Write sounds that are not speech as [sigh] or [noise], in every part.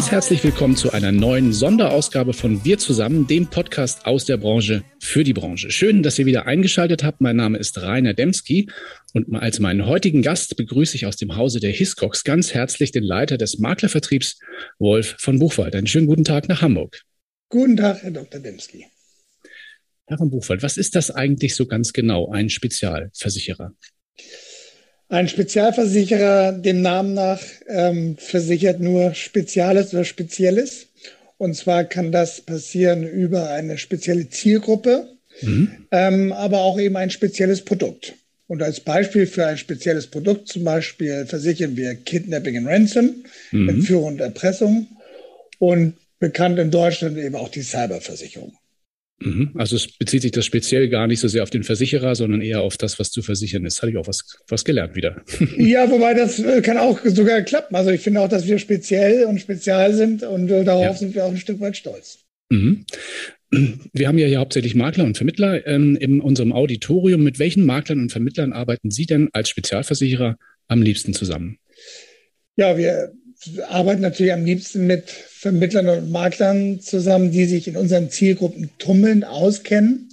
ganz herzlich willkommen zu einer neuen Sonderausgabe von Wir zusammen, dem Podcast aus der Branche für die Branche. Schön, dass ihr wieder eingeschaltet habt. Mein Name ist Rainer Demski und als meinen heutigen Gast begrüße ich aus dem Hause der Hiscox ganz herzlich den Leiter des Maklervertriebs, Wolf von Buchwald. Einen schönen guten Tag nach Hamburg. Guten Tag, Herr Dr. Demski. Herr von Buchwald, was ist das eigentlich so ganz genau, ein Spezialversicherer? Ein Spezialversicherer, dem Namen nach, ähm, versichert nur Speziales oder Spezielles. Und zwar kann das passieren über eine spezielle Zielgruppe, mhm. ähm, aber auch eben ein spezielles Produkt. Und als Beispiel für ein spezielles Produkt zum Beispiel versichern wir Kidnapping and Ransom, mhm. Entführung und Erpressung und bekannt in Deutschland eben auch die Cyberversicherung. Mhm. Also es bezieht sich das speziell gar nicht so sehr auf den Versicherer, sondern eher auf das, was zu versichern ist. Hatte ich auch was, was gelernt wieder. [laughs] Ja, wobei das äh, kann auch sogar klappen. Also ich finde auch, dass wir speziell und spezial sind und äh, darauf ja. sind wir auch ein Stück weit stolz. Mhm. Wir haben ja hier hauptsächlich Makler und Vermittler ähm, in unserem Auditorium. Mit welchen Maklern und Vermittlern arbeiten Sie denn als Spezialversicherer am liebsten zusammen? Ja, wir arbeiten natürlich am liebsten mit Vermittlern und Maklern zusammen, die sich in unseren Zielgruppen tummeln, auskennen.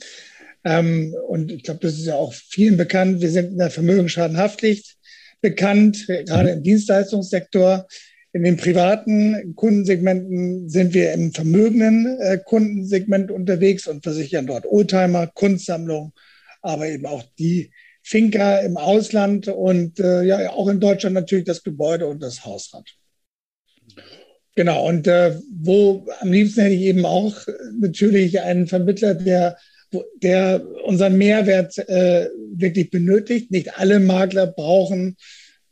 Ähm, und ich glaube, das ist ja auch vielen bekannt. Wir sind in der Vermögensschadenhaftpflicht bekannt, gerade im Dienstleistungssektor. In den privaten Kundensegmenten sind wir im vermögenden äh, Kundensegment unterwegs und versichern dort Oldtimer, Kunstsammlung, aber eben auch die Finca im Ausland und äh, ja auch in Deutschland natürlich das Gebäude und das Hausrat. Genau, und äh, wo am liebsten hätte ich eben auch natürlich einen Vermittler, der, der unseren Mehrwert äh, wirklich benötigt. Nicht alle Makler brauchen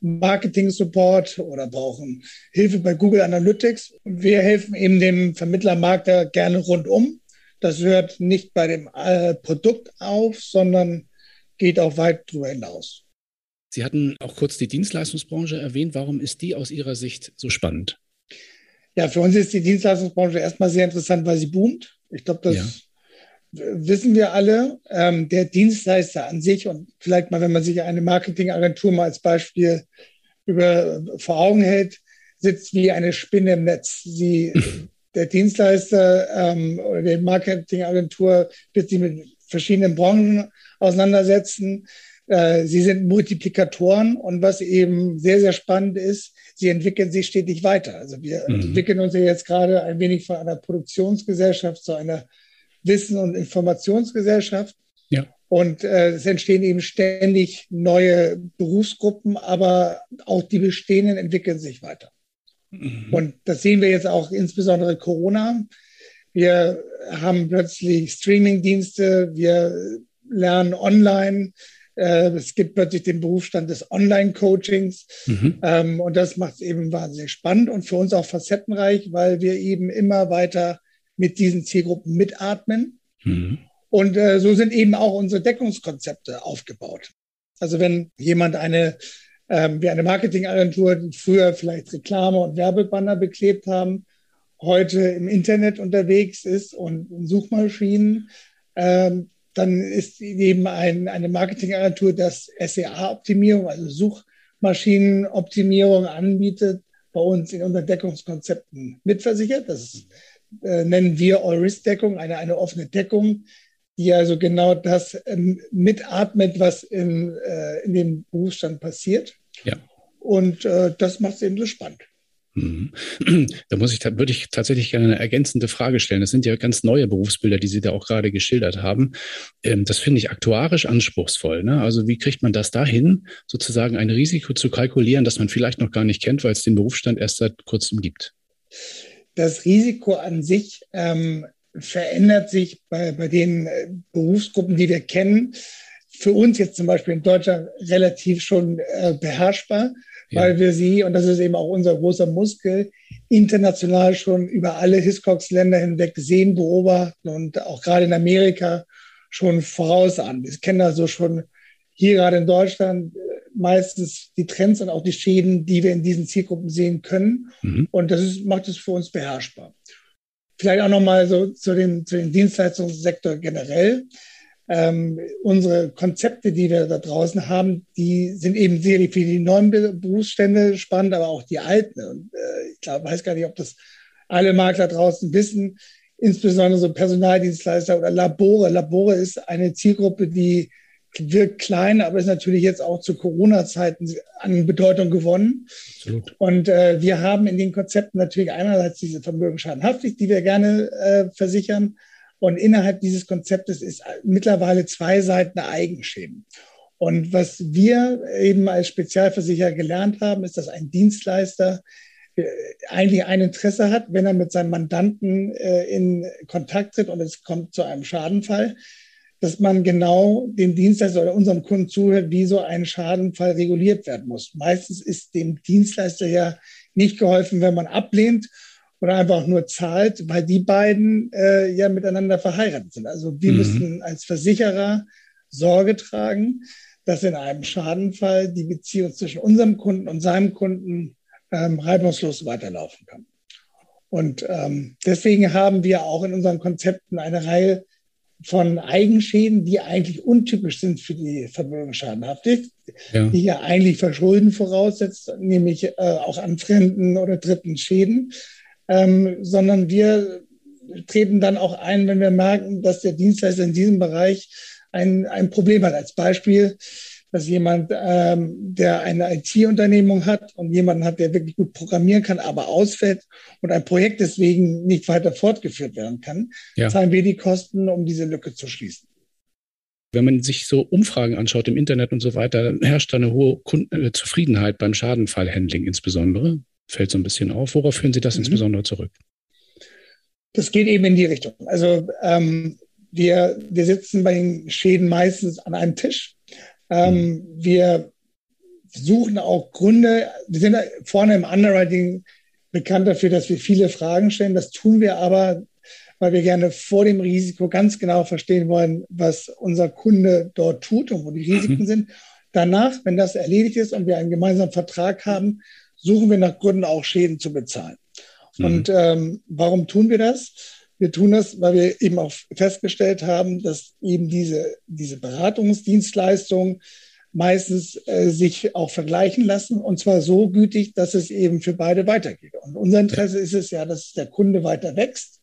Marketing-Support oder brauchen Hilfe bei Google Analytics. Und wir helfen eben dem Vermittler-Makler gerne rundum. Das hört nicht bei dem äh, Produkt auf, sondern geht auch weit darüber hinaus. Sie hatten auch kurz die Dienstleistungsbranche erwähnt. Warum ist die aus Ihrer Sicht so spannend? Ja, für uns ist die Dienstleistungsbranche erstmal sehr interessant, weil sie boomt. Ich glaube, das ja. wissen wir alle. Ähm, der Dienstleister an sich und vielleicht mal, wenn man sich eine Marketingagentur mal als Beispiel über, vor Augen hält, sitzt wie eine Spinne im Netz. Sie, [laughs] der Dienstleister ähm, oder die Marketingagentur wird sich mit verschiedenen Branchen auseinandersetzen. Äh, sie sind Multiplikatoren und was eben sehr, sehr spannend ist, sie entwickeln sich stetig weiter. Also wir mhm. entwickeln uns ja jetzt gerade ein wenig von einer Produktionsgesellschaft zu einer Wissen- und Informationsgesellschaft. Ja. Und äh, es entstehen eben ständig neue Berufsgruppen, aber auch die bestehenden entwickeln sich weiter. Mhm. Und das sehen wir jetzt auch insbesondere Corona. Wir haben plötzlich Streaming-Dienste, wir lernen online, es gibt plötzlich den Berufsstand des Online-Coachings. Mhm. Ähm, und das macht es eben wahnsinnig spannend und für uns auch facettenreich, weil wir eben immer weiter mit diesen Zielgruppen mitatmen. Mhm. Und äh, so sind eben auch unsere Deckungskonzepte aufgebaut. Also wenn jemand eine, ähm, wie eine Marketingagentur, die früher vielleicht Reklame und Werbebanner beklebt haben, heute im Internet unterwegs ist und in Suchmaschinen, ähm, dann ist eben ein, eine Marketingagentur, das SEA-Optimierung, also Suchmaschinenoptimierung anbietet, bei uns in unseren Deckungskonzepten mitversichert. Das äh, nennen wir All-Risk-Deckung, eine, eine offene Deckung, die also genau das ähm, mitatmet, was in, äh, in dem Berufsstand passiert. Ja. Und äh, das macht es eben so spannend. Mhm. [clears throat] Da muss ich, würde ich tatsächlich gerne eine ergänzende Frage stellen. Das sind ja ganz neue Berufsbilder, die Sie da auch gerade geschildert haben. Ähm, das finde ich aktuarisch anspruchsvoll. Ne? Also wie kriegt man das dahin, sozusagen ein Risiko zu kalkulieren, das man vielleicht noch gar nicht kennt, weil es den Berufsstand erst seit kurzem gibt? Das Risiko an sich ähm, verändert sich bei, bei den äh, Berufsgruppen, die wir kennen. Für uns jetzt zum Beispiel in Deutschland relativ schon äh, beherrschbar ja. weil wir sie, und das ist eben auch unser großer Muskel, international schon über alle Hiscox-Länder hinweg sehen, beobachten und auch gerade in Amerika schon voraus an. Wir kennen also schon hier gerade in Deutschland äh, meistens die Trends und auch die Schäden, die wir in diesen Zielgruppen sehen können. Mhm. Und das ist, macht es für uns beherrschbar. Vielleicht auch nochmal so zu dem, zu dem Dienstleistungssektor generell. Ähm, unsere Konzepte, die wir da draußen haben, die sind eben sehr für die neuen Berufsstände spannend, aber auch die alten. Und äh, ich glaube, weiß gar nicht, ob das alle Makler draußen wissen, insbesondere so Personaldienstleister oder Labore. Labore ist eine Zielgruppe, die wirkt klein, aber ist natürlich jetzt auch zu Corona-Zeiten an Bedeutung gewonnen. Absolut. Und äh, wir haben in den Konzepten natürlich einerseits diese Vermögensschadenhaftpflicht, die wir gerne äh, versichern. Und innerhalb dieses Konzeptes ist mittlerweile zwei Seiten Eigenschäden. Und was wir eben als Spezialversicherer gelernt haben, ist, dass ein Dienstleister äh, eigentlich ein Interesse hat, wenn er mit seinem Mandanten äh, in Kontakt tritt und es kommt zu einem Schadenfall, dass man genau dem Dienstleister oder unserem Kunden zuhört, wie so ein Schadenfall reguliert werden muss. Meistens ist dem Dienstleister ja nicht geholfen, wenn man ablehnt oder einfach nur zahlt, weil die beiden äh, ja miteinander verheiratet sind. Also wir mhm. müssen als Versicherer Sorge tragen, dass in einem Schadenfall die Beziehung zwischen unserem Kunden und seinem Kunden ähm, reibungslos weiterlaufen kann. Und ähm, deswegen haben wir auch in unseren Konzepten eine Reihe von Eigenschäden, die eigentlich untypisch sind für die Vermögensschadenhaftpflicht, ja. die ja eigentlich Verschulden voraussetzt, nämlich äh, auch an fremden oder dritten Schäden, ähm, sondern wir treten dann auch ein, wenn wir merken, dass der Dienstleister in diesem Bereich ein, ein Problem hat. Als Beispiel, dass jemand, ähm, der eine IT-Unternehmung hat und jemanden hat, der wirklich gut programmieren kann, aber ausfällt und ein Projekt deswegen nicht weiter fortgeführt werden kann, ja. zahlen wir die Kosten, um diese Lücke zu schließen. Wenn man sich so Umfragen anschaut im Internet und so weiter, herrscht da eine hohe Kunden äh, Zufriedenheit beim Schadenfallhandling insbesondere. Fällt so ein bisschen auf. Worauf führen Sie das mhm. insbesondere zurück? Das geht eben in die Richtung. Also ähm, wir, wir sitzen bei den Schäden meistens an einem Tisch ähm, mhm. wir suchen auch Gründe. Wir sind vorne im Underwriting bekannt dafür, dass wir viele Fragen stellen. Das tun wir aber, weil wir gerne vor dem Risiko ganz genau verstehen wollen, was unser Kunde dort tut und wo die Risiken mhm. sind. Danach, wenn das erledigt ist und wir einen gemeinsamen Vertrag haben, suchen wir nach Gründen auch Schäden zu bezahlen. Mhm. Und ähm, warum tun wir das? Wir tun das, weil wir eben auch festgestellt haben, dass eben diese, diese Beratungsdienstleistungen meistens äh, sich auch vergleichen lassen und zwar so gütig, dass es eben für beide weitergeht. Und unser Interesse ist es ja, dass der Kunde weiter wächst.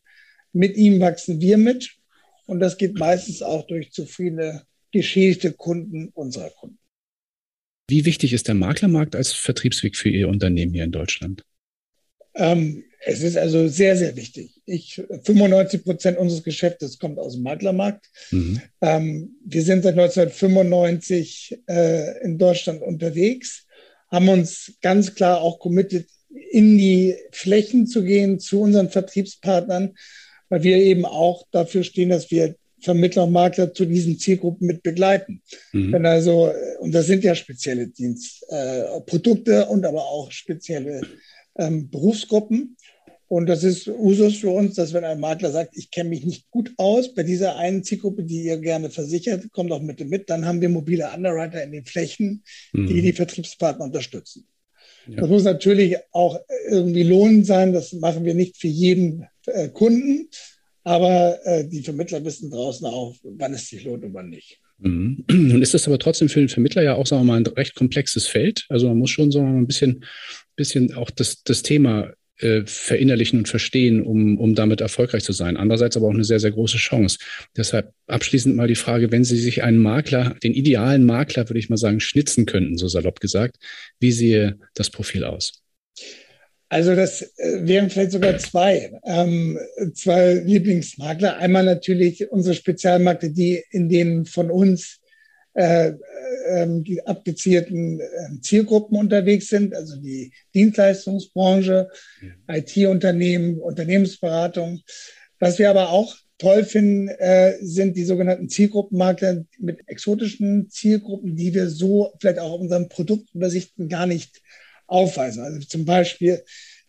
Mit ihm wachsen wir mit und das geht meistens auch durch zufriedene, geschädigte Kunden unserer Kunden. Wie wichtig ist der Maklermarkt als Vertriebsweg für Ihr Unternehmen hier in Deutschland? Ähm, es ist also sehr, sehr wichtig. Ich, 95 Prozent unseres Geschäftes kommt aus dem Maklermarkt. Mhm. Ähm, wir sind seit 1995 äh, in Deutschland unterwegs, haben uns ganz klar auch committed, in die Flächen zu gehen zu unseren Vertriebspartnern, weil wir eben auch dafür stehen, dass wir Vermittler und Makler zu diesen Zielgruppen mit begleiten. Mhm. Wenn also, und das sind ja spezielle Dienstprodukte äh, und aber auch spezielle ähm, Berufsgruppen. Und das ist Usus für uns, dass wenn ein Makler sagt, ich kenne mich nicht gut aus bei dieser einen Zielgruppe, die ihr gerne versichert, kommt auch mit mit, dann haben wir mobile Underwriter in den Flächen, mhm. die die Vertriebspartner unterstützen. Ja. Das muss natürlich auch irgendwie lohnend sein. Das machen wir nicht für jeden äh, Kunden, aber äh, die Vermittler wissen draußen auch, wann es sich lohnt und wann nicht. Mhm. Nun ist das aber trotzdem für den Vermittler ja auch, sagen wir mal, ein recht komplexes Feld. Also man muss schon, sagen wir mal, ein bisschen, bisschen auch das, das Thema äh, verinnerlichen und verstehen, um, um damit erfolgreich zu sein. Andererseits aber auch eine sehr, sehr große Chance. Deshalb abschließend mal die Frage, wenn Sie sich einen Makler, den idealen Makler, würde ich mal sagen, schnitzen könnten, so salopp gesagt, wie sehe das Profil aus? Also das äh, wären vielleicht sogar zwei, ähm, zwei Lieblingsmakler. Einmal natürlich unsere Spezialmärkte, die in denen von uns äh, ähm, die abgezielten äh, Zielgruppen unterwegs sind, also die Dienstleistungsbranche, mhm. IT-Unternehmen, Unternehmensberatung. Was wir aber auch toll finden, äh, sind die sogenannten Zielgruppenmakler mit exotischen Zielgruppen, die wir so vielleicht auch auf unseren Produktübersichten gar nicht aufweisen. Also zum Beispiel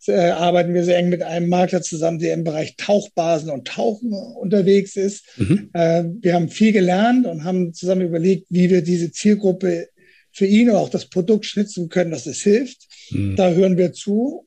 äh, arbeiten wir sehr eng mit einem Makler zusammen, der im Bereich Tauchbasen und Tauchen unterwegs ist. Mhm. Äh, wir haben viel gelernt und haben zusammen überlegt, wie wir diese Zielgruppe für ihn oder auch das Produkt schnitzen können, dass es hilft. Mhm. Da hören wir zu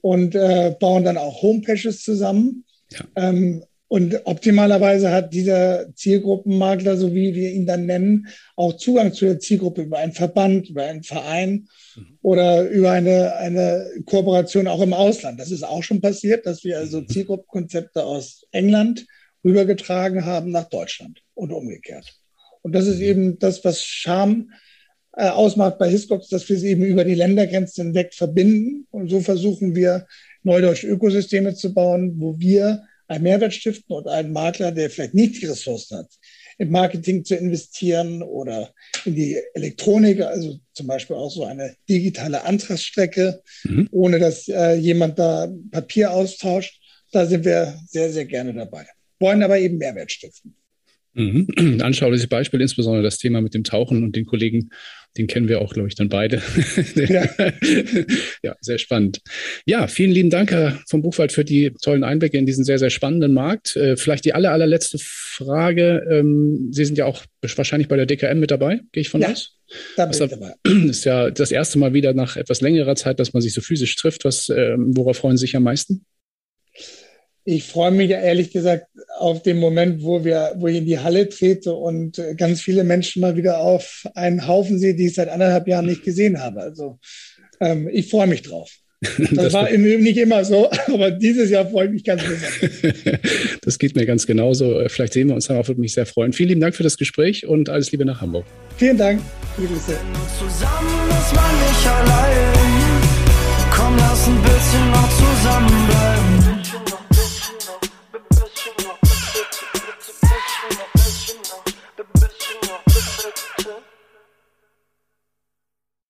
und äh, bauen dann auch Homepages zusammen. Ja. Ähm, Und optimalerweise hat dieser Zielgruppenmakler, so wie wir ihn dann nennen, auch Zugang zu der Zielgruppe über einen Verband, über einen Verein mhm. oder über eine, eine Kooperation auch im Ausland. Das ist auch schon passiert, dass wir also mhm. Zielgruppenkonzepte aus England rübergetragen haben nach Deutschland und umgekehrt. Und das ist mhm. eben das, was Charme äh, ausmacht bei Hiscox, dass wir sie eben über die Ländergrenzen hinweg verbinden. Und so versuchen wir, neudeutsche Ökosysteme zu bauen, wo wir einen Mehrwert stiften und einen Makler, der vielleicht nicht die Ressourcen hat, im Marketing zu investieren oder in die Elektronik, also zum Beispiel auch so eine digitale Antragsstrecke, mhm. ohne dass äh, jemand da Papier austauscht. Da sind wir sehr, sehr gerne dabei. Wollen aber eben Mehrwert stiften. Mhm. [clears throat] Anschauliches Beispiel, insbesondere das Thema mit dem Tauchen und den Kollegen, den kennen wir auch, glaube ich, dann beide. [laughs] Ja. ja, sehr spannend. Ja, vielen lieben Dank, Herr vom Buchwald, für die tollen Einblicke in diesen sehr, sehr spannenden Markt. Äh, vielleicht die aller, allerletzte Frage. Ähm, Sie sind ja auch wahrscheinlich bei der DKM mit dabei, gehe ich von ja, aus? Da bin ich dabei. [clears throat] ist ja das erste Mal wieder nach etwas längerer Zeit, dass man sich so physisch trifft. Was, ähm, worauf freuen Sie sich am meisten? Ich freue mich ja ehrlich gesagt auf den Moment, wo wir, wo ich in die Halle trete und äh, ganz viele Menschen mal wieder auf einen Haufen sehe, die ich seit anderthalb Jahren nicht gesehen habe. Also ähm, ich freue mich drauf. [laughs] Das, das war im Übrigen nicht immer so, [laughs] aber dieses Jahr freue ich mich ganz besonders. [laughs] das geht mir ganz genauso. Vielleicht sehen wir uns dann auch, würde mich sehr freuen. Vielen lieben Dank für das Gespräch und alles Liebe nach Hamburg. Vielen Dank. Grüße. Zusammen ist man nicht allein. Komm, lass ein bisschen noch zusammenbleiben.